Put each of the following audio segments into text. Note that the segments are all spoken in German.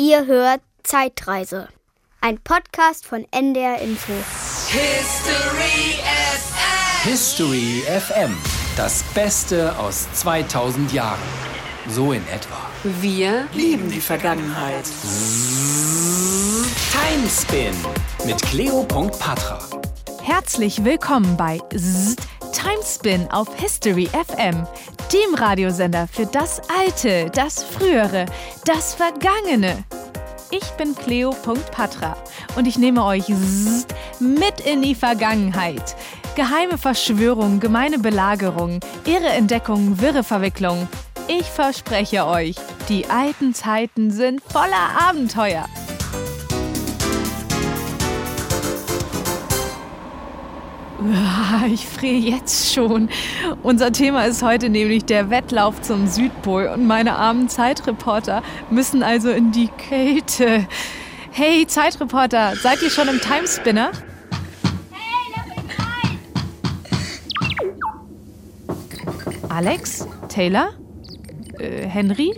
Ihr hört Zeitreise. Ein Podcast von NDR Info. History FM. History FM. Das Beste aus 2000 Jahren. So in etwa. Wir lieben die Vergangenheit. Timespin mit Cleo.patra. Herzlich willkommen bei Zzzt, Timespin auf History FM, dem Radiosender für das Alte, das Frühere, das Vergangene. Ich bin Cleo.patra und ich nehme euch mit in die Vergangenheit. Geheime Verschwörungen, gemeine Belagerungen, irre Entdeckungen, wirre Verwicklungen. Ich verspreche euch, die alten Zeiten sind voller Abenteuer. Ich friere jetzt schon. Unser Thema ist heute nämlich der Wettlauf zum Südpol und meine armen Zeitreporter müssen also in die Kälte. Hey Zeitreporter, seid ihr schon im Timespinner? Alex? Taylor? Äh, Henry?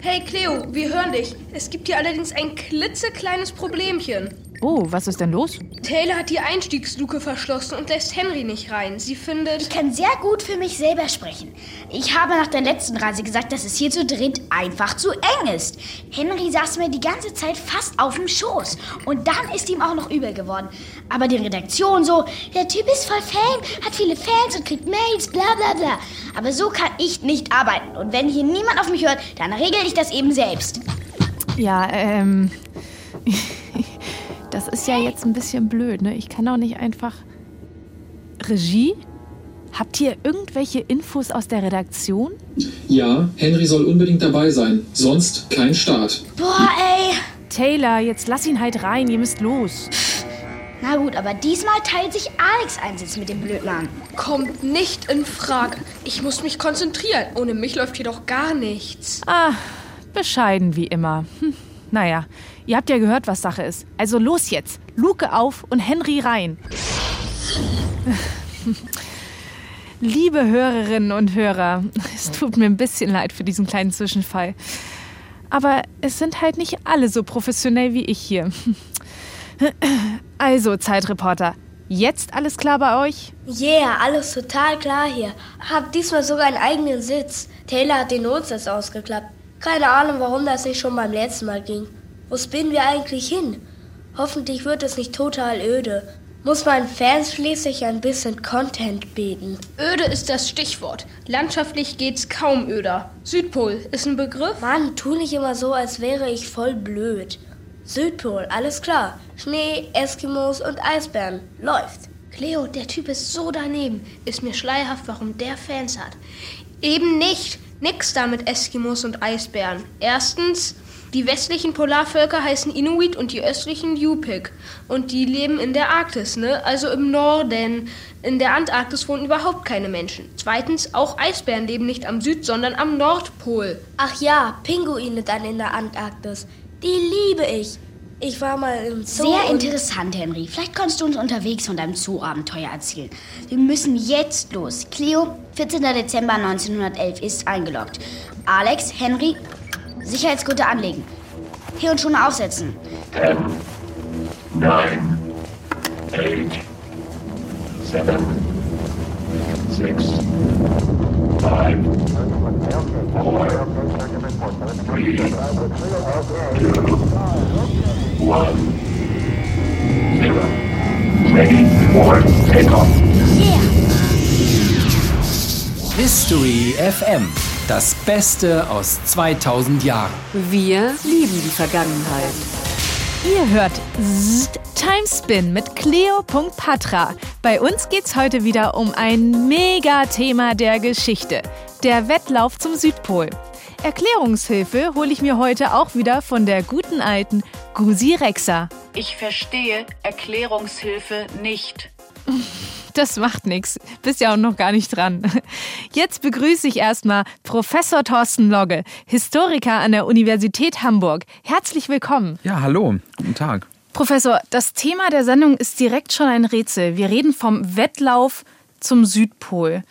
Hey Cleo, wir hören dich. Es gibt hier allerdings ein klitzekleines Problemchen. Oh, was ist denn los? Taylor hat die Einstiegsluke verschlossen und lässt Henry nicht rein. Sie findet. Ich kann sehr gut für mich selber sprechen. Ich habe nach der letzten Reise gesagt, dass es hier zu dritt einfach zu eng ist. Henry saß mir die ganze Zeit fast auf dem Schoß. Und dann ist ihm auch noch übel geworden. Aber die Redaktion so, der Typ ist voll Fame, hat viele Fans und kriegt Mails, bla bla bla. Aber so kann ich nicht arbeiten. Und wenn hier niemand auf mich hört, dann regel ich das eben selbst. Ja, ähm. Das ist ja jetzt ein bisschen blöd, ne? Ich kann auch nicht einfach. Regie? Habt ihr irgendwelche Infos aus der Redaktion? Ja, Henry soll unbedingt dabei sein. Sonst kein Start. Boah, ey. Taylor, jetzt lass ihn halt rein, ihr müsst los. Na gut, aber diesmal teilt sich Alex einen Sitz mit dem Blödmann. Kommt nicht in Frage. Ich muss mich konzentrieren. Ohne mich läuft hier doch gar nichts. Ah, bescheiden wie immer. Hm, naja, ihr habt ja gehört, was Sache ist. Also los jetzt. Luke auf und Henry rein. Liebe Hörerinnen und Hörer, es tut mir ein bisschen leid für diesen kleinen Zwischenfall. Aber es sind halt nicht alle so professionell wie ich hier. Also, Zeitreporter, jetzt alles klar bei euch? Yeah, alles total klar hier. Hab diesmal sogar einen eigenen Sitz. Taylor hat den Notsitz ausgeklappt. Keine Ahnung, warum das nicht schon beim letzten Mal ging. Wo spinnen wir eigentlich hin? Hoffentlich wird es nicht total öde. Muss meinen Fans schließlich ein bisschen Content bieten. Öde ist das Stichwort. Landschaftlich geht's kaum öder. Südpol ist ein Begriff? Mann, tu nicht immer so, als wäre ich voll blöd. Südpol, alles klar. Schnee, Eskimos und Eisbären. Läuft. Cleo, der Typ ist so daneben. Ist mir schleierhaft, warum der Fans hat. Eben nicht. Nix da mit Eskimos und Eisbären. Erstens, die westlichen Polarvölker heißen Inuit und die östlichen Yupik. Und die leben in der Arktis, ne? Also im Norden. In der Antarktis wohnen überhaupt keine Menschen. Zweitens, auch Eisbären leben nicht am Süd, sondern am Nordpol. Ach ja, Pinguine dann in der Antarktis. Die liebe ich. Ich war mal im Zoo. Sehr interessant, Henry. Vielleicht kannst du uns unterwegs von deinem Zoo-Abenteuer erzählen. Wir müssen jetzt los. Cleo, 14. Dezember 1911 ist eingeloggt. Alex, Henry, Sicherheitsgurte anlegen. Hier und schon aufsetzen. nine, eight, seven, six, five, four, three, two, one. Ready for takeoff. History FM. Das Beste aus 2000 Jahren. Wir lieben die Vergangenheit. Ihr hört Zzzt, Timespin mit Cleo.patra. Bei uns geht's heute wieder um ein Mega-Thema der Geschichte. Der Wettlauf zum Südpol. Erklärungshilfe hole ich mir heute auch wieder von der guten alten Gusi Rexa. Ich verstehe Erklärungshilfe nicht. Das macht nichts. Bist ja auch noch gar nicht dran. Jetzt begrüße ich erstmal Professor Thorsten Logge, Historiker an der Universität Hamburg. Herzlich willkommen. Ja, hallo, guten Tag. Professor, das Thema der Sendung ist direkt schon ein Rätsel. Wir reden vom Wettlauf zum Südpol.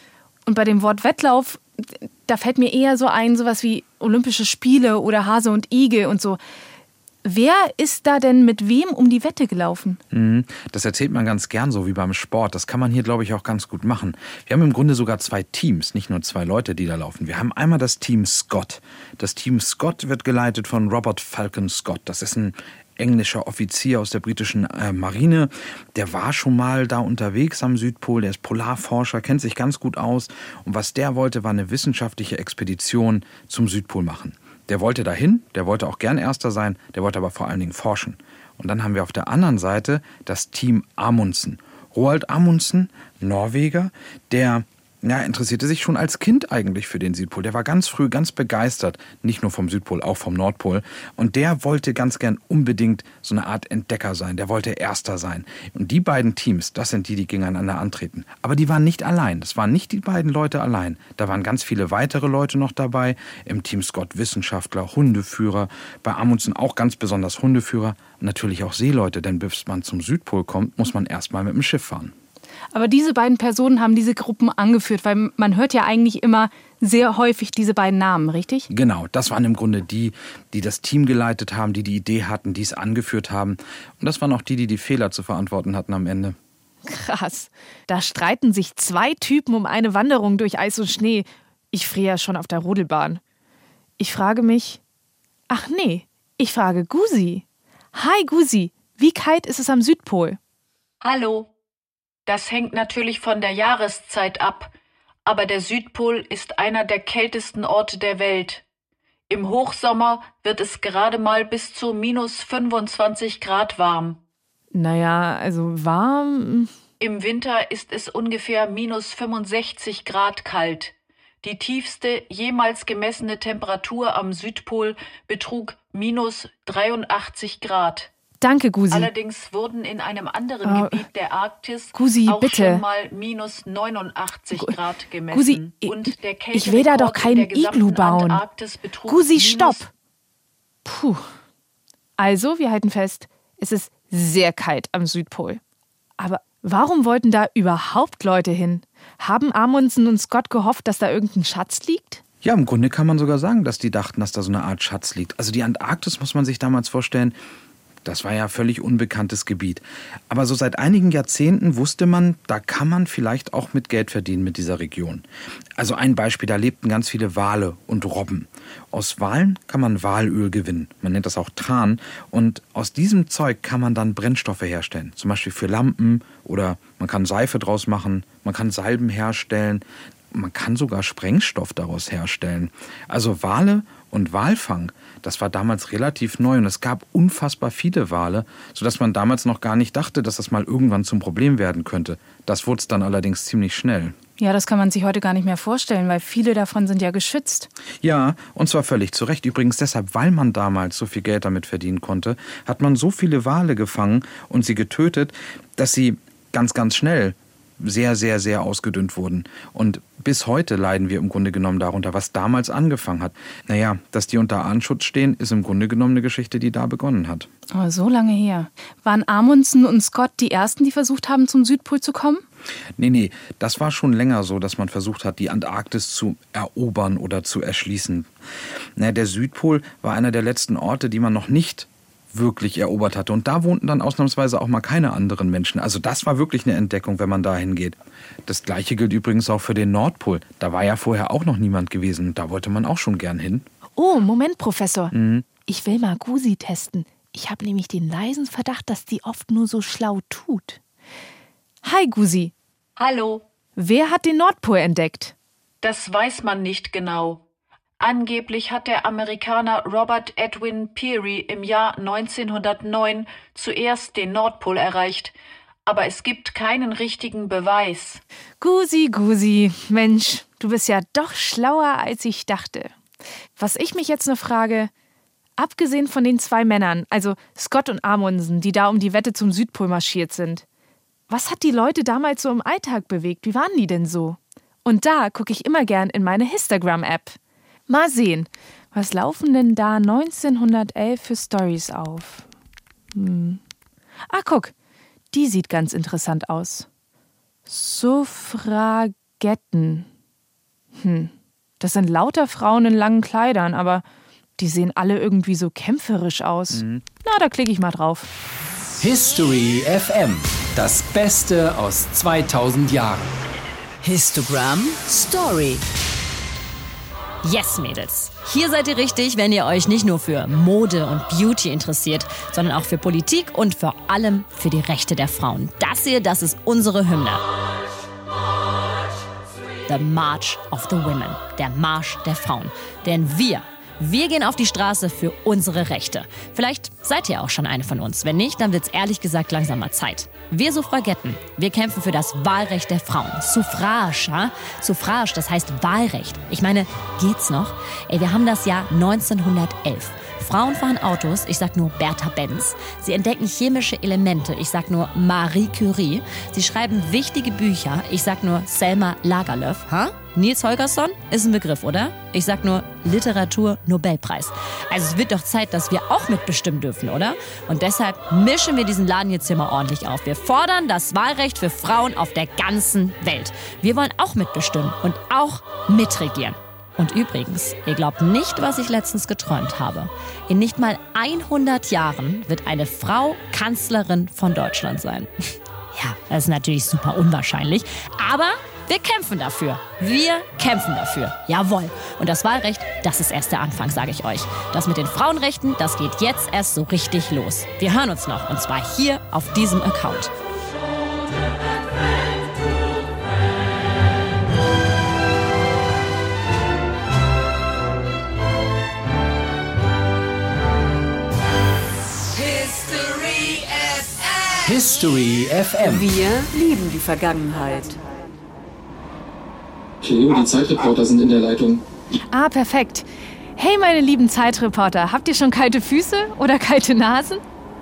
Und bei dem Wort Wettlauf, da fällt mir eher so ein, sowas wie Olympische Spiele oder Hase und Igel und so. wer ist da denn mit wem um die Wette gelaufen? Mhm. Das erzählt man ganz gern so wie beim Sport. Das kann man hier, glaube ich, auch ganz gut machen. Wir haben im Grunde sogar zwei Teams, nicht nur zwei Leute, die da laufen. Wir haben einmal das Team Scott. Das Team Scott wird geleitet von Robert Falcon Scott. Das ist ein englischer Offizier aus der britischen äh, Marine. Der war schon mal da unterwegs am Südpol, der ist Polarforscher, kennt sich ganz gut aus. Und was der wollte, war eine wissenschaftliche Expedition zum Südpol machen. Der wollte dahin, der wollte auch gern Erster sein, der wollte aber vor allen Dingen forschen. Und dann haben wir auf der anderen Seite das Team Amundsen. Roald Amundsen, Norweger, der ja, interessierte sich schon als Kind eigentlich für den Südpol. Der war ganz früh ganz begeistert, nicht nur vom Südpol, auch vom Nordpol. Und der wollte ganz gern unbedingt so eine Art Entdecker sein. Der wollte Erster sein. Und die beiden Teams, das sind die, die gegeneinander antreten. Aber die waren nicht allein. Das waren nicht die beiden Leute allein. Da waren ganz viele weitere Leute noch dabei. Im Team Scott Wissenschaftler, Hundeführer. Bei Amundsen auch ganz besonders Hundeführer. Natürlich auch Seeleute, denn bis man zum Südpol kommt, muss man erstmal mit dem Schiff fahren. Aber diese beiden Personen haben diese Gruppen angeführt, weil man hört ja eigentlich immer sehr häufig diese beiden Namen, richtig? Genau, das waren im Grunde die, die das Team geleitet haben, die die Idee hatten, die es angeführt haben. Und das waren auch die, die die Fehler zu verantworten hatten am Ende. Krass. Da streiten sich zwei Typen um eine Wanderung durch Eis und Schnee. Ich friere ja schon auf der Rodelbahn. Ich frage mich. Ach nee, ich frage Gusi. Hi Gusi, wie kalt ist es am Südpol? Hallo, das hängt natürlich von der Jahreszeit ab, aber der Südpol ist einer der kältesten Orte der Welt. Im Hochsommer wird es gerade mal bis zu minus 25 Grad warm. Naja, also warm. Im Winter ist es ungefähr minus 65 Grad kalt. Die tiefste jemals gemessene Temperatur am Südpol betrug minus 83 Grad. Danke, Gusi. Allerdings wurden in einem anderen Uh, Gebiet der Arktis Gusi, auch bitte. schon mal minus 89 Grad gemessen. Gusi, Und der ich will da doch Kälterekord in kein der gesamten Iglu bauen. Gusi, stopp! Puh. Also, wir halten fest, es ist sehr kalt am Südpol. Aber warum wollten da überhaupt Leute hin? Haben Amundsen und Scott gehofft, dass da irgendein Schatz liegt? Ja, im Grunde kann man sogar sagen, dass die dachten, dass da so eine Art Schatz liegt. Also die Antarktis muss man sich damals vorstellen, das war ja völlig unbekanntes Gebiet. Aber so seit einigen Jahrzehnten wusste man, da kann man vielleicht auch mit Geld verdienen mit dieser Region. Also ein Beispiel, da lebten ganz viele Wale und Robben. Aus Walen kann man Walöl gewinnen. Man nennt das auch Tran. Und aus diesem Zeug kann man dann Brennstoffe herstellen. Zum Beispiel für Lampen oder man kann Seife draus machen, man kann Salben herstellen. Man kann sogar Sprengstoff daraus herstellen. Also Wale und Walfang, das war damals relativ neu und es gab unfassbar viele Wale, sodass man damals noch gar nicht dachte, dass das mal irgendwann zum Problem werden könnte. Das wurde es dann allerdings ziemlich schnell. Ja, das kann man sich heute gar nicht mehr vorstellen, weil viele davon sind ja geschützt. Ja, und zwar völlig zu Recht. Übrigens deshalb, weil man damals so viel Geld damit verdienen konnte, hat man so viele Wale gefangen und sie getötet, dass sie ganz, ganz schnell sehr, sehr, sehr ausgedünnt wurden. Und bis heute leiden wir im Grunde genommen darunter, was damals angefangen hat. Naja, dass die unter Artenschutz stehen, ist im Grunde genommen eine Geschichte, die da begonnen hat. Oh, so lange her. Waren Amundsen und Scott die ersten, die versucht haben, zum Südpol zu kommen? Nee, nee, das war schon länger so, dass man versucht hat, die Antarktis zu erobern oder zu erschließen. Na, der Südpol war einer der letzten Orte, die man noch nicht wirklich erobert hatte. Und da wohnten dann ausnahmsweise auch mal keine anderen Menschen. Also das war wirklich eine Entdeckung, wenn man da hingeht. Das gleiche gilt übrigens auch für den Nordpol. Da war ja vorher auch noch niemand gewesen. Da wollte man auch schon gern hin. Oh, Moment, Professor. Mhm. Ich will mal Gusi testen. Ich habe nämlich den leisen Verdacht, dass die oft nur so schlau tut. Hi, Gusi. Hallo, Wer hat den Nordpol entdeckt? das weiß man nicht genau. Angeblich hat der Amerikaner Robert Edwin Peary im Jahr 1909 zuerst den Nordpol erreicht, aber es gibt keinen richtigen Beweis. Gusi, Gusi. Mensch, du bist ja doch schlauer, als ich dachte. Was ich mich jetzt nur frage, abgesehen von den zwei Männern, also Scott und Amundsen, die da um die Wette zum Südpol marschiert sind, was hat die Leute damals so im Alltag bewegt? Wie waren die denn so? Und da gucke ich immer gern in meine Histagram-App. Mal sehen, was laufen denn da 1911 für Stories auf? Hm. Ah, guck, die sieht ganz interessant aus. Suffragetten. Hm, das sind lauter Frauen in langen Kleidern, aber Die sehen alle irgendwie so kämpferisch aus. Mhm. Na, da klicke ich mal drauf. History FM. Das Beste aus 2000 Jahren. Histogramm Story. Yes, Mädels. Hier seid ihr richtig, wenn ihr euch nicht nur für Mode und Beauty interessiert, sondern auch für Politik und vor allem für die Rechte der Frauen. Das hier, das ist unsere Hymne. The March of the Women. Der Marsch der Frauen. Denn wir, wir gehen auf die Straße für unsere Rechte. Vielleicht seid ihr auch schon eine von uns. Wenn nicht, dann wird's ehrlich gesagt langsam mal Zeit. Wir Suffragetten, wir kämpfen für das Wahlrecht der Frauen. Suffrage, ha? Suffrage, das heißt Wahlrecht. Ich meine, geht's noch? Ey, wir haben das Jahr 1911. Frauen fahren Autos, ich sag nur Bertha Benz. Sie entdecken chemische Elemente, ich sag nur Marie Curie. Sie schreiben wichtige Bücher, ich sag nur Selma Lagerlöf. Ha? Nils Holgersson ist ein Begriff, oder? Ich sag nur Literatur Nobelpreis. Also es wird doch Zeit, dass wir auch mitbestimmen dürfen, oder? Und deshalb mischen wir diesen Laden jetzt hier mal ordentlich auf. Wir fordern das Wahlrecht für Frauen auf der ganzen Welt. Wir wollen auch mitbestimmen und auch mitregieren. Und übrigens, ihr glaubt nicht, was ich letztens geträumt habe. In nicht mal 100 Jahren wird eine Frau Kanzlerin von Deutschland sein. Ja, das ist natürlich super unwahrscheinlich, aber wir kämpfen dafür. Wir kämpfen dafür. Jawohl. Und das Wahlrecht, das ist erst der Anfang, sage ich euch. Das mit den Frauenrechten, das geht jetzt erst so richtig los. Wir hören uns noch, und zwar hier auf diesem Account. History FM. Wir lieben die Vergangenheit. Cleo, die Zeitreporter sind in der Leitung. Ah, perfekt. Hey, meine lieben Zeitreporter, habt ihr schon kalte Füße oder kalte Nasen?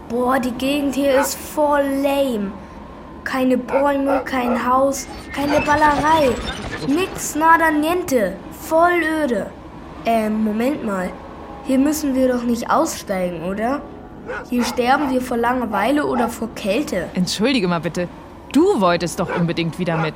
Boah, die Gegend hier ist voll lame. Keine Bäume, kein Haus, keine Ballerei. Nix, nada, niente. Voll öde. Ähm, Moment mal. Hier müssen wir doch nicht aussteigen, oder? Hier sterben wir vor Langeweile oder vor Kälte. Entschuldige mal bitte. Du wolltest doch unbedingt wieder mit.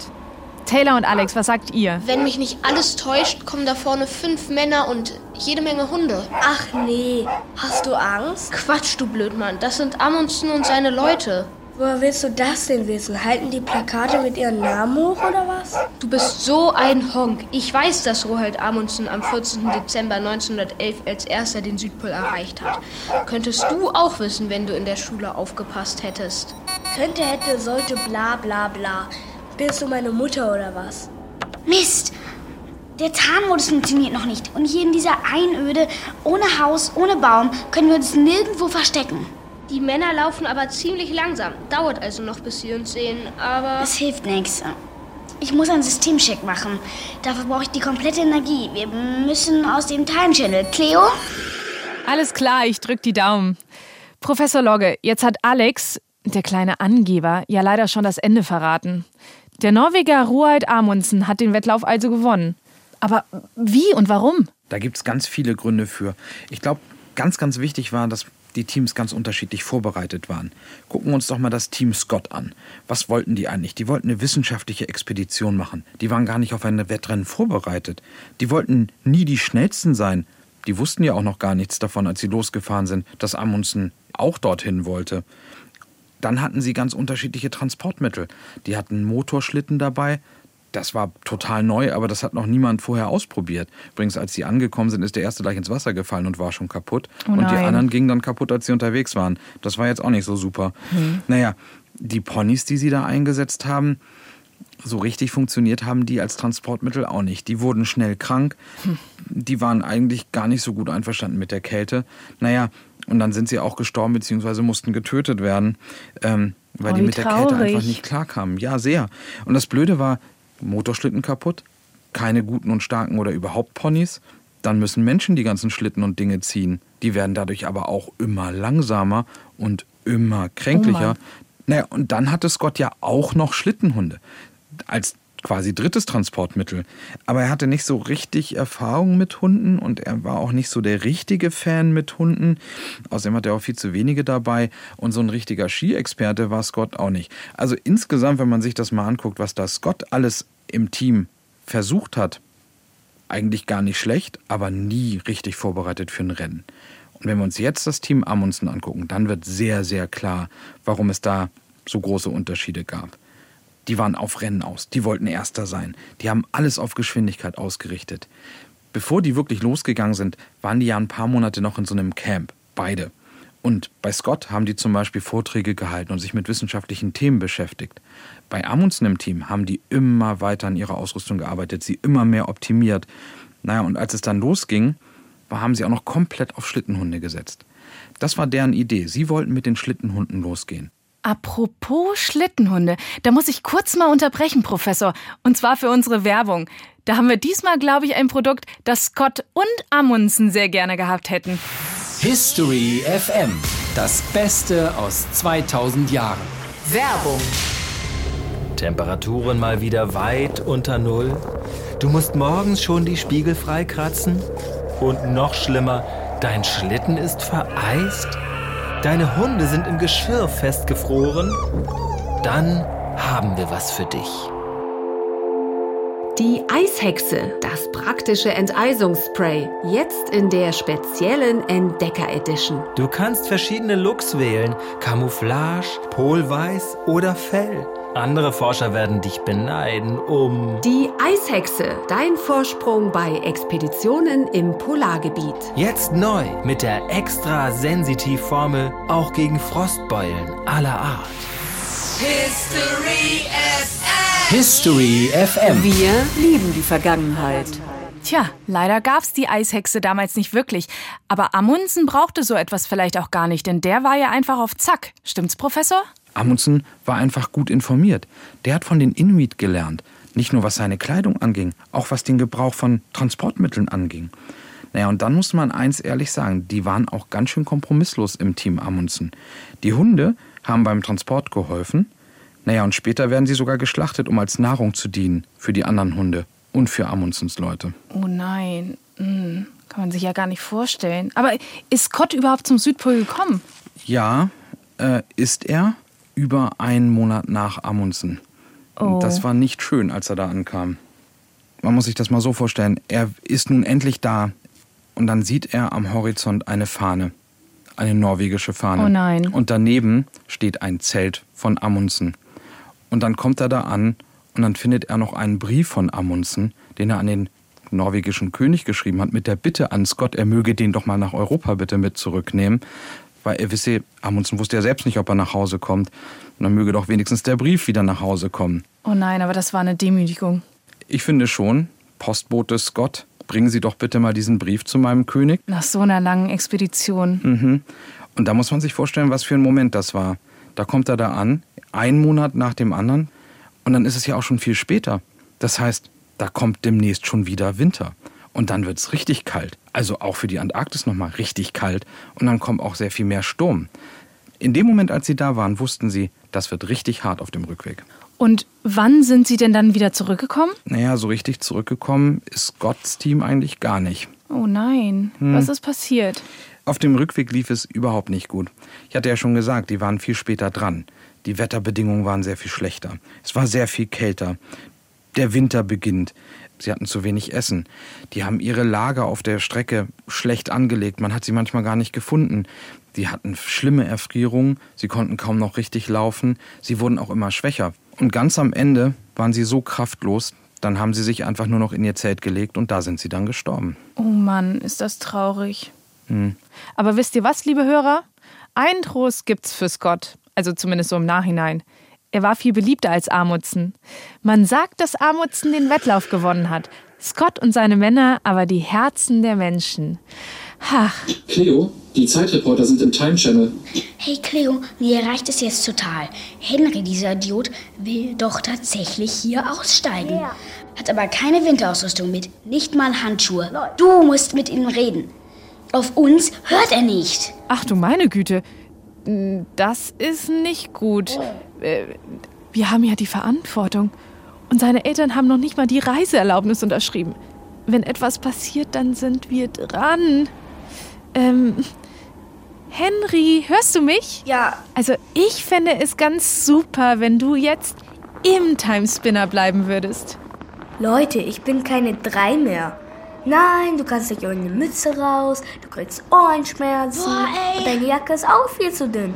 Taylor und Alex, was sagt ihr? Wenn mich nicht alles täuscht, kommen da vorne fünf Männer und jede Menge Hunde. Ach nee, hast du Angst? Quatsch, du Blödmann. Das sind Amundsen und seine Leute. Woher willst du das denn wissen? Halten die Plakate mit ihren Namen hoch oder was? Du bist so ein Honk. Ich weiß, dass Roald Amundsen am 14. Dezember 1911 als erster den Südpol erreicht hat. Könntest du auch wissen, wenn du in der Schule aufgepasst hättest. Könnte, hätte, sollte, bla bla bla. Bist du meine Mutter oder was? Mist! Der Tarnmodus funktioniert noch nicht. Und hier in dieser Einöde, ohne Haus, ohne Baum, können wir uns nirgendwo verstecken. Die Männer laufen aber ziemlich langsam. Dauert also noch, bis sie uns sehen, aber... Das hilft nichts. Ich muss einen Systemcheck machen. Dafür brauche ich die komplette Energie. Wir müssen aus dem Time Channel. Cleo? Alles klar, ich drück die Daumen. Professor Logge, jetzt hat Alex, der kleine Angeber, ja leider schon das Ende verraten. Der Norweger Roald Amundsen hat den Wettlauf also gewonnen. Aber wie und warum? Da gibt es ganz viele Gründe für. Ich glaube, ganz, ganz wichtig war, dass die Teams ganz unterschiedlich vorbereitet waren. Gucken wir uns doch mal das Team Scott an. Was wollten die eigentlich? Die wollten eine wissenschaftliche Expedition machen. Die waren gar nicht auf ein Wettrennen vorbereitet. Die wollten nie die schnellsten sein. Die wussten ja auch noch gar nichts davon, als sie losgefahren sind, dass Amundsen auch dorthin wollte. Dann hatten sie ganz unterschiedliche Transportmittel. Die hatten Motorschlitten dabei. Das war total neu, aber das hat noch niemand vorher ausprobiert. Übrigens, als sie angekommen sind, ist der erste gleich ins Wasser gefallen und war schon kaputt. Oh und die anderen gingen dann kaputt, als sie unterwegs waren. Das war jetzt auch nicht so super. Hm. Naja, die Ponys, die sie da eingesetzt haben, so richtig funktioniert haben die als Transportmittel auch nicht. Die wurden schnell krank. Hm. Die waren eigentlich gar nicht so gut einverstanden mit der Kälte. Naja, und dann sind sie auch gestorben bzw. mussten getötet werden, ähm, weil Oh, die mit der Kälte traurig. einfach nicht klarkamen. Ja, sehr. Und das Blöde war, Motorschlitten kaputt, keine guten und starken oder überhaupt Ponys. Dann müssen Menschen die ganzen Schlitten und Dinge ziehen. Die werden dadurch aber auch immer langsamer und immer kränklicher. Oh naja, und dann hatte Scott ja auch noch Schlittenhunde als quasi drittes Transportmittel. Aber er hatte nicht so richtig Erfahrung mit Hunden und er war auch nicht so der richtige Fan mit Hunden. Außerdem hat er auch viel zu wenige dabei und so ein richtiger Skiexperte war Scott auch nicht. Also insgesamt, wenn man sich das mal anguckt, was da Scott alles im Team versucht hat, Eigentlich gar nicht schlecht, aber nie richtig vorbereitet für ein Rennen. Und wenn wir uns jetzt das Team Amundsen angucken, dann wird sehr, sehr klar, warum es da so große Unterschiede gab. Die waren auf Rennen aus, die wollten Erster sein, die haben alles auf Geschwindigkeit ausgerichtet. Bevor die wirklich losgegangen sind, waren die ja ein paar Monate noch in so einem Camp, beide. Und bei Scott haben die zum Beispiel Vorträge gehalten und sich mit wissenschaftlichen Themen beschäftigt. Bei Amundsen im Team haben die immer weiter an ihrer Ausrüstung gearbeitet, sie immer mehr optimiert. Naja, und als es dann losging, haben sie auch noch komplett auf Schlittenhunde gesetzt. Das war deren Idee. Sie wollten mit den Schlittenhunden losgehen. Apropos Schlittenhunde, da muss ich kurz mal unterbrechen, Professor. Und zwar für unsere Werbung. Da haben wir diesmal, glaube ich, ein Produkt, das Scott und Amundsen sehr gerne gehabt hätten. History FM. Das Beste aus 2000 Jahren. Werbung. Temperaturen mal wieder weit unter Null. Du musst morgens schon die Spiegel freikratzen. Und noch schlimmer, dein Schlitten ist vereist. Deine Hunde sind im Geschirr festgefroren. Dann haben wir was für dich. Die Eishexe, das praktische Enteisungsspray, jetzt in der speziellen Entdecker Edition. Du kannst verschiedene Looks wählen: Camouflage, Polweiß oder Fell. Andere Forscher werden dich beneiden um. Die Eishexe, dein Vorsprung bei Expeditionen im Polargebiet. Jetzt neu mit der extra Sensitiv-Formel auch gegen Frostbeulen aller Art. History FM. History FM. Wir lieben die Vergangenheit. Tja, leider gab's die Eishexe damals nicht wirklich. Aber Amundsen brauchte so etwas vielleicht auch gar nicht, denn der war ja einfach auf Zack. Stimmt's, Professor? Amundsen war einfach gut informiert. Der hat von den Inuit gelernt. Nicht nur was seine Kleidung anging, auch was den Gebrauch von Transportmitteln anging. Naja, und dann muss man eins ehrlich sagen, die waren auch ganz schön kompromisslos im Team Amundsen. Die Hunde haben beim Transport geholfen, naja, und später werden sie sogar geschlachtet, um als Nahrung zu dienen für die anderen Hunde und für Amundsens Leute. Oh nein, hm, kann man sich ja gar nicht vorstellen. Aber ist Scott überhaupt zum Südpol gekommen? Ja, äh, ist er über einen Monat nach Amundsen. Oh. Das war nicht schön, als er da ankam. Man muss sich das mal so vorstellen. Er ist nun endlich da und dann sieht er am Horizont eine Fahne. Eine norwegische Fahne. Oh nein. Und daneben steht ein Zelt von Amundsen. Und dann kommt er da an und dann findet er noch einen Brief von Amundsen, den er an den norwegischen König geschrieben hat, mit der Bitte an Scott, er möge den doch mal nach Europa bitte mit zurücknehmen. Weil er wisse, Amundsen wusste ja selbst nicht, ob er nach Hause kommt. Und dann möge doch wenigstens der Brief wieder nach Hause kommen. Oh nein, aber das war eine Demütigung. Ich finde schon, Postbote Scott, bringen Sie doch bitte mal diesen Brief zu meinem König. Nach so einer langen Expedition. Mhm. Und da muss man sich vorstellen, was für ein Moment das war. Da kommt er da an, einen Monat nach dem anderen, und dann ist es ja auch schon viel später. Das heißt, da kommt demnächst schon wieder Winter. Und dann wird es richtig kalt. Also auch für die Antarktis nochmal richtig kalt. Und dann kommt auch sehr viel mehr Sturm. In dem Moment, als sie da waren, wussten sie, das wird richtig hart auf dem Rückweg. Und wann sind Sie denn dann wieder zurückgekommen? Naja, so richtig zurückgekommen ist Scotts Team eigentlich gar nicht. Oh nein, Hm. was ist passiert? Auf dem Rückweg lief es überhaupt nicht gut. Ich hatte ja schon gesagt, die waren viel später dran. Die Wetterbedingungen waren sehr viel schlechter. Es war sehr viel kälter. Der Winter beginnt. Sie hatten zu wenig Essen. Die haben ihre Lager auf der Strecke schlecht angelegt. Man hat sie manchmal gar nicht gefunden. Die hatten schlimme Erfrierungen. Sie konnten kaum noch richtig laufen. Sie wurden auch immer schwächer. Und ganz am Ende waren sie so kraftlos, dann haben sie sich einfach nur noch in ihr Zelt gelegt und da sind sie dann gestorben. Oh Mann, ist das traurig. Hm. Aber wisst ihr was, liebe Hörer? Einen Trost gibt's für Scott. Also zumindest so im Nachhinein. Er war viel beliebter als Amundsen. Man sagt, dass Amundsen den Wettlauf gewonnen hat. Scott und seine Männer aber die Herzen der Menschen. Ach, Cleo, die Zeitreporter sind im Time Channel. Hey Cleo, mir reicht es jetzt total. Henry, dieser Idiot, will doch tatsächlich hier aussteigen. Hat aber keine Winterausrüstung mit, nicht mal Handschuhe. Du musst mit ihm reden. Auf uns hört er nicht. ach du meine Güte. Das ist nicht gut. Äh, Wir haben ja die Verantwortung. Und seine Eltern haben noch nicht mal die Reiseerlaubnis unterschrieben. Wenn etwas passiert, dann sind wir dran. Ähm, Henry, hörst du mich? Ja. Also ich fände es ganz super, wenn du jetzt im Timespinner bleiben würdest. Leute, ich bin keine drei mehr. Nein, du kannst nicht ohne Mütze raus, du kriegst Ohrenschmerzen. Boah, ey. Und deine Jacke ist auch viel zu dünn.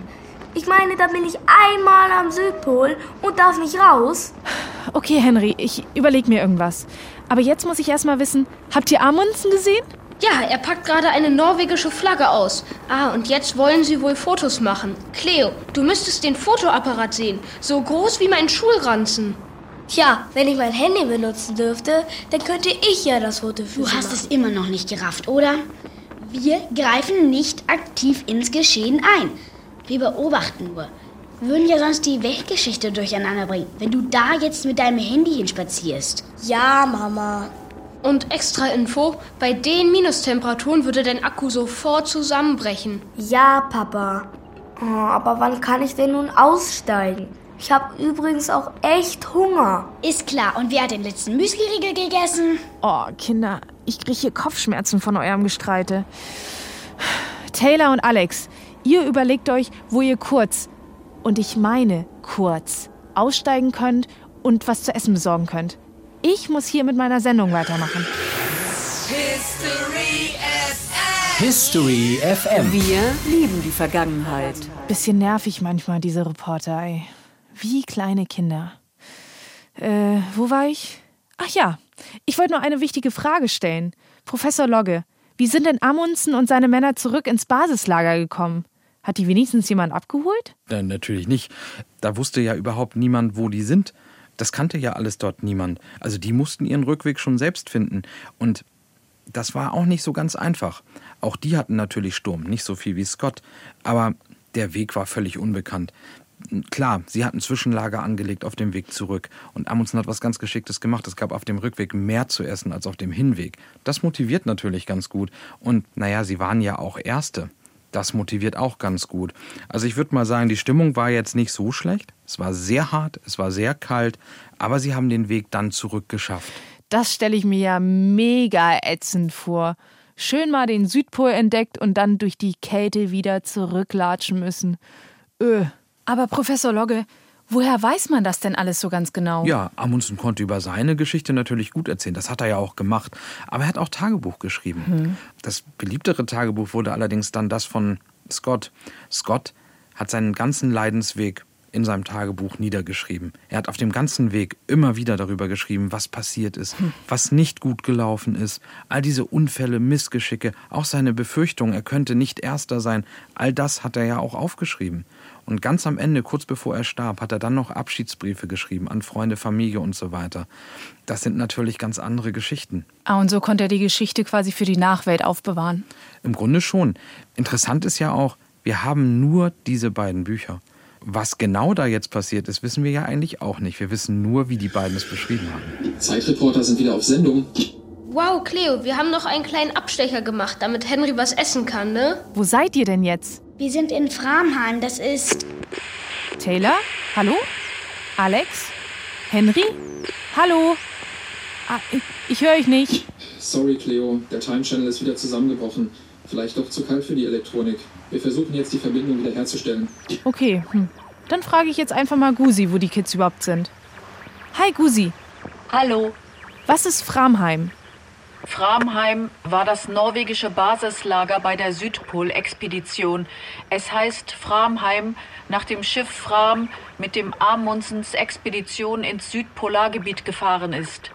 Ich meine, da bin ich einmal am Südpol und darf nicht raus. Okay, Henry, ich überleg mir irgendwas. Aber jetzt muss ich erstmal wissen, habt ihr Amundsen gesehen? Ja, er packt gerade eine norwegische Flagge aus. Ah, und jetzt wollen sie wohl Fotos machen. Cleo, du müsstest den Fotoapparat sehen. So groß wie mein Schulranzen. Tja, wenn ich mein Handy benutzen dürfte, dann könnte ich ja das Foto für Du sie hast machen. es immer noch nicht gerafft, oder? Wir greifen nicht aktiv ins Geschehen ein. Wir beobachten nur. Wir würden ja sonst die Weltgeschichte durcheinander bringen, wenn du da jetzt mit deinem Handy hinspazierst. Ja, Mama. Und extra Info, bei den Minustemperaturen würde dein Akku sofort zusammenbrechen. Ja, Papa. Oh, aber wann kann ich denn nun aussteigen? Ich habe übrigens auch echt Hunger. Ist klar. Und wer hat den letzten Müsli-Riegel gegessen? Oh, Kinder, ich kriege hier Kopfschmerzen von eurem Gestreite. Taylor und Alex, ihr überlegt euch, wo ihr kurz, und ich meine kurz, aussteigen könnt und was zu essen besorgen könnt. Ich muss hier mit meiner Sendung weitermachen. History FM. History FM. Wir lieben die Vergangenheit. Bisschen nervig manchmal, diese Reporter, ey. Wie kleine Kinder. Äh, wo war ich? Ach ja, ich wollte nur eine wichtige Frage stellen. Professor Logge, wie sind denn Amundsen und seine Männer zurück ins Basislager gekommen? Hat die wenigstens jemand abgeholt? Äh, natürlich nicht. Da wusste ja überhaupt niemand, wo die sind. Das kannte ja alles dort niemand. Also die mussten ihren Rückweg schon selbst finden. Und das war auch nicht so ganz einfach. Auch die hatten natürlich Sturm, nicht so viel wie Scott. Aber der Weg war völlig unbekannt. Klar, sie hatten Zwischenlager angelegt auf dem Weg zurück. Und Amundsen hat was ganz Geschicktes gemacht. Es gab auf dem Rückweg mehr zu essen als auf dem Hinweg. Das motiviert natürlich ganz gut. Und naja, sie waren ja auch Erste. Das motiviert auch ganz gut. Also ich würde mal sagen, die Stimmung war jetzt nicht so schlecht. Es war sehr hart, es war sehr kalt, aber sie haben den Weg dann zurückgeschafft. Das stelle ich mir ja mega ätzend vor. Schön mal den Südpol entdeckt und dann durch die Kälte wieder zurücklatschen müssen. Öh. Aber Professor Logge, woher weiß man das denn alles so ganz genau? Ja, Amundsen konnte über seine Geschichte natürlich gut erzählen. Das hat er ja auch gemacht. Aber er hat auch Tagebuch geschrieben. Hm. Das beliebtere Tagebuch wurde allerdings dann das von Scott. Scott hat seinen ganzen Leidensweg in seinem Tagebuch niedergeschrieben. Er hat auf dem ganzen Weg immer wieder darüber geschrieben, was passiert ist, was nicht gut gelaufen ist, all diese Unfälle, Missgeschicke, auch seine Befürchtung, er könnte nicht Erster sein, all das hat er ja auch aufgeschrieben. Und ganz am Ende, kurz bevor er starb, hat er dann noch Abschiedsbriefe geschrieben an Freunde, Familie und so weiter. Das sind natürlich ganz andere Geschichten. Ah, und so konnte er die Geschichte quasi für die Nachwelt aufbewahren. Im Grunde schon. Interessant ist ja auch, wir haben nur diese beiden Bücher. Was genau da jetzt passiert ist, wissen wir ja eigentlich auch nicht. Wir wissen nur, wie die beiden es beschrieben haben. Zeitreporter sind wieder auf Sendung. Wow, Cleo, wir haben noch einen kleinen Abstecher gemacht, damit Henry was essen kann, ne? Wo seid ihr denn jetzt? Wir sind in Framheim. Das ist. Taylor? Hallo? Alex? Henry? Hallo? Ah, ich, ich höre euch nicht. Sorry, Cleo, der Time Channel ist wieder zusammengebrochen. Vielleicht doch zu kalt für die Elektronik. Wir versuchen jetzt die Verbindung wieder herzustellen. Okay, hm. dann frage ich jetzt einfach mal Gusi, wo die Kids überhaupt sind. Hi Gusi. Hallo. Was ist Framheim? Framheim war das norwegische Basislager bei der Südpol-Expedition. Es heißt Framheim nach dem Schiff Fram, mit dem Amundsens Expedition ins Südpolargebiet gefahren ist.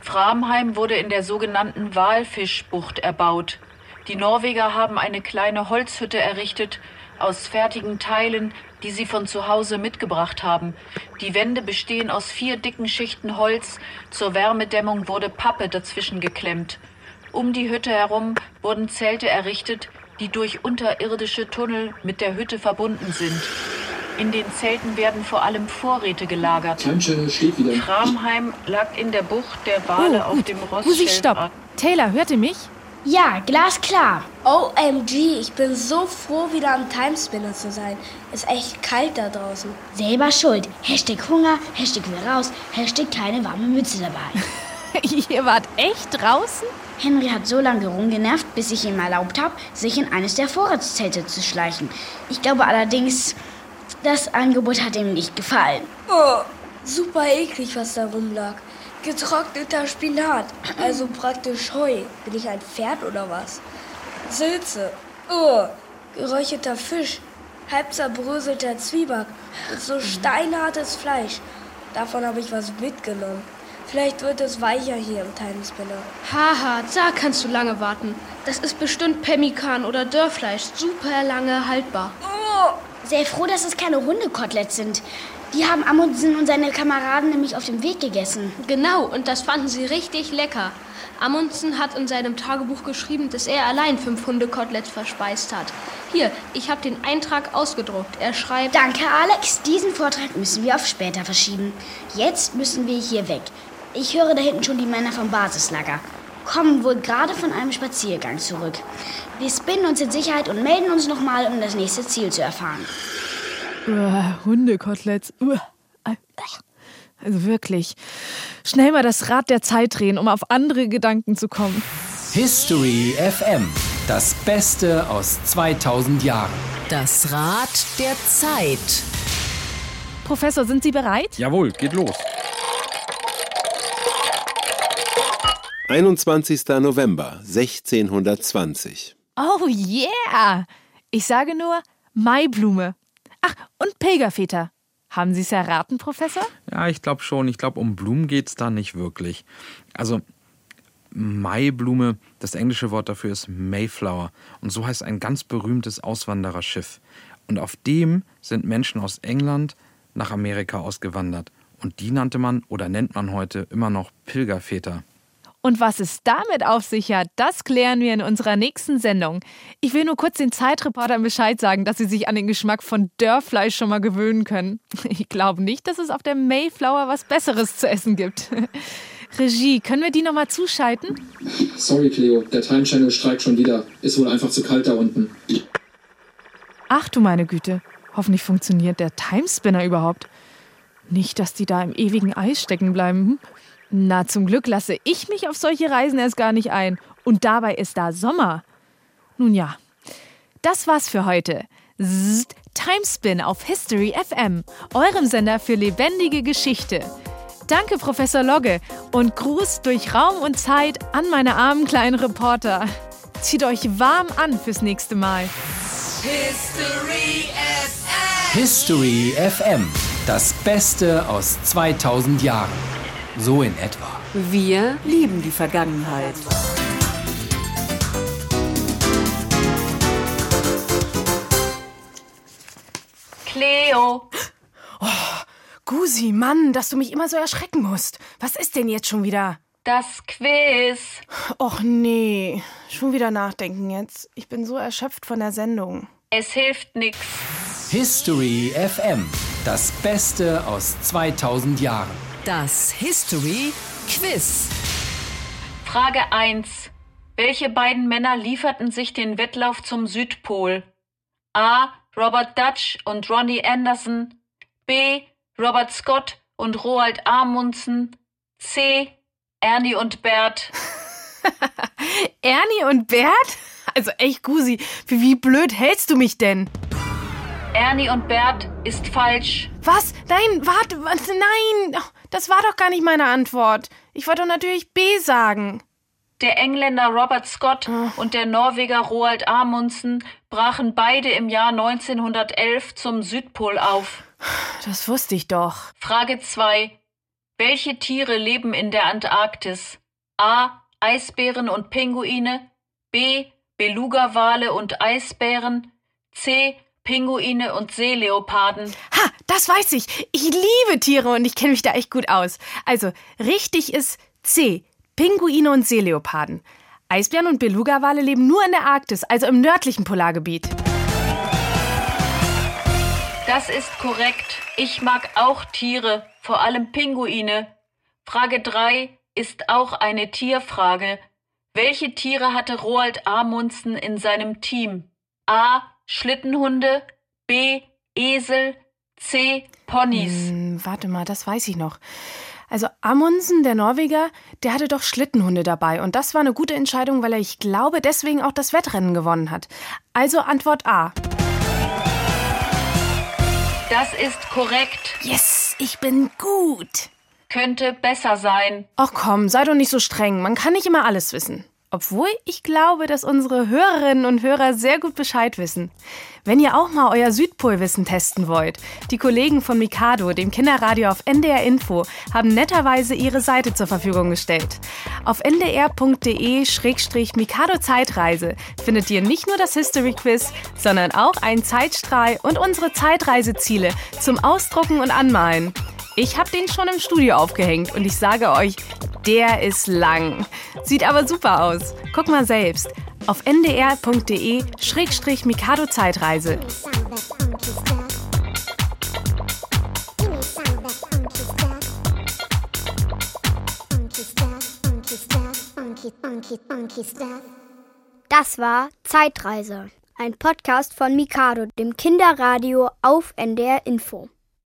Framheim wurde in der sogenannten Walfischbucht erbaut. Die Norweger haben eine kleine Holzhütte errichtet aus fertigen Teilen, die sie von zu Hause mitgebracht haben. Die Wände bestehen aus vier dicken Schichten Holz. Zur Wärmedämmung wurde Pappe dazwischen geklemmt. Um die Hütte herum wurden Zelte errichtet, die durch unterirdische Tunnel mit der Hütte verbunden sind. In den Zelten werden vor allem Vorräte gelagert. Framheim lag in der Bucht der Wale auf dem Gusi, stopp. Rossschildrat. Taylor, hört ihr mich? Ja, glasklar. OMG, ich bin so froh, wieder am Timespinner zu sein. Ist echt kalt da draußen. Selber schuld. Hashtag Hunger, Hashtag will raus, Hashtag keine warme Mütze dabei. ihr wart echt draußen? Henry hat so lange rumgenervt, bis ich ihm erlaubt habe, sich in eines der Vorratszelte zu schleichen. Ich glaube allerdings, das Angebot hat ihm nicht gefallen. Oh, super eklig, was da rumlag. Getrockneter Spinat, also praktisch Heu. Bin ich ein Pferd oder was? Sülze. Oh, geräucherter Fisch. Halb zerbröselter Zwieback. Und so steinhartes Fleisch. Davon habe ich was mitgenommen. Vielleicht wird es weicher hier im Timespinner. Haha, da kannst du lange warten. Das ist bestimmt Pemmikan oder Dörrfleisch. Super lange haltbar. Oh, sehr froh, dass es keine Hundekoteletts sind. Die haben Amundsen und seine Kameraden nämlich auf dem Weg gegessen. Genau, und das fanden sie richtig lecker. Amundsen hat in seinem Tagebuch geschrieben, dass er allein fünf Hundekoteletts verspeist hat. Hier, ich habe den Eintrag ausgedruckt. Er schreibt... Danke, Alex. Diesen Vortrag müssen wir auf später verschieben. Jetzt müssen wir hier weg. Ich höre da hinten schon die Männer vom Basislager. Kommen wohl gerade von einem Spaziergang zurück. Wir spinnen uns in Sicherheit und melden uns nochmal, um das nächste Ziel zu erfahren. Uah, Hundekoteletts. Uah. Also wirklich. Schnell mal das Rad der Zeit drehen, um auf andere Gedanken zu kommen. History FM. Das Beste aus 2000 Jahren. Das Rad der Zeit. Professor, sind Sie bereit? Jawohl, geht los. 21. November 1620. Oh yeah! Ich sage nur Maiblume. Ach, und Pilgerväter. Haben Sie es erraten, Professor? Ja, ich glaube schon. Ich glaube, um Blumen geht es da nicht wirklich. Also, Maiblume, das englische Wort dafür ist Mayflower. Und so heißt ein ganz berühmtes Auswandererschiff. Und auf dem sind Menschen aus England nach Amerika ausgewandert. Und die nannte man oder nennt man heute immer noch Pilgerväter. Und was es damit auf sich hat, das klären wir in unserer nächsten Sendung. Ich will nur kurz den Zeitreportern Bescheid sagen, dass sie sich an den Geschmack von Dörrfleisch schon mal gewöhnen können. Ich glaube nicht, dass es auf der Mayflower was Besseres zu essen gibt. Regie, können wir die nochmal zuschalten? Sorry, Cleo, der Time Channel streikt schon wieder. Ist wohl einfach zu kalt da unten. Ach du meine Güte, hoffentlich funktioniert der Timespinner überhaupt. Nicht, dass die da im ewigen Eis stecken bleiben. Hm? Na, zum Glück lasse ich mich auf solche Reisen erst gar nicht ein. Und dabei ist da Sommer. Nun ja, das war's für heute. Zzzt, Timespin auf History FM, eurem Sender für lebendige Geschichte. Danke, Professor Logge, und Gruß durch Raum und Zeit an meine armen kleinen Reporter. Zieht euch warm an fürs nächste Mal. History FM. History FM. Das Beste aus 2000 Jahren. So in etwa. Wir lieben die Vergangenheit. Cleo. Oh, Gusi, Mann, dass du mich immer so erschrecken musst. Was ist denn jetzt schon wieder? Das Quiz. Och nee, schon wieder nachdenken jetzt. Ich bin so erschöpft von der Sendung. Es hilft nix. History FM. Das Beste aus 2000 Jahren. Das History Quiz. Frage 1. Welche beiden Männer lieferten sich den Wettlauf zum Südpol? A. Robert Dutch und Ronnie Anderson. B. Robert Scott und Roald Amundsen. C. Ernie und Bert. Ernie und Bert? Also echt, Gusi, wie, wie blöd hältst du mich denn? Ernie und Bert ist falsch. Was? Nein, warte, warte, nein. Das war doch gar nicht meine Antwort. Ich wollte doch natürlich B sagen. Der Engländer Robert Scott und der Norweger Roald Amundsen brachen beide im Jahr 1911 zum Südpol auf. Das wusste ich doch. Frage 2. Welche Tiere leben in der Antarktis? A. Eisbären und Pinguine. B. Beluga-Wale und Eisbären. C. Pinguine und Seeleoparden. Ha, das weiß ich. Ich liebe Tiere und ich kenne mich da echt gut aus. Also, richtig ist C. Pinguine und Seeleoparden. Eisbären und Beluga-Wale leben nur in der Arktis, also im nördlichen Polargebiet. Das ist korrekt. Ich mag auch Tiere, vor allem Pinguine. Frage 3 ist auch eine Tierfrage. Welche Tiere hatte Roald Amundsen in seinem Team? A. Schlittenhunde, B. Esel, C. Ponys. Hm, warte mal, das weiß ich noch. Also Amundsen, der Norweger, der hatte doch Schlittenhunde dabei. Und das war eine gute Entscheidung, weil er, ich glaube, deswegen auch das Wettrennen gewonnen hat. Also Antwort A. Das ist korrekt. Yes, ich bin gut. könnte besser sein. Ach komm, sei doch nicht so streng. Man kann nicht immer alles wissen. Obwohl ich glaube, dass unsere Hörerinnen und Hörer sehr gut Bescheid wissen. Wenn ihr auch mal euer Südpolwissen testen wollt, die Kollegen von Mikado, dem Kinderradio auf NDR Info, haben netterweise ihre Seite zur Verfügung gestellt. Auf ndr.de-mikado Zeitreise findet ihr nicht nur das History Quiz, sondern auch einen Zeitstrahl und unsere Zeitreiseziele zum Ausdrucken und Anmalen. Ich habe den schon im Studio aufgehängt und ich sage euch, der ist lang. Sieht aber super aus. Guck mal selbst. Auf ndr.de-mikado Zeitreise. Das war Zeitreise, ein Podcast von Mikado, dem Kinderradio auf NDR Info.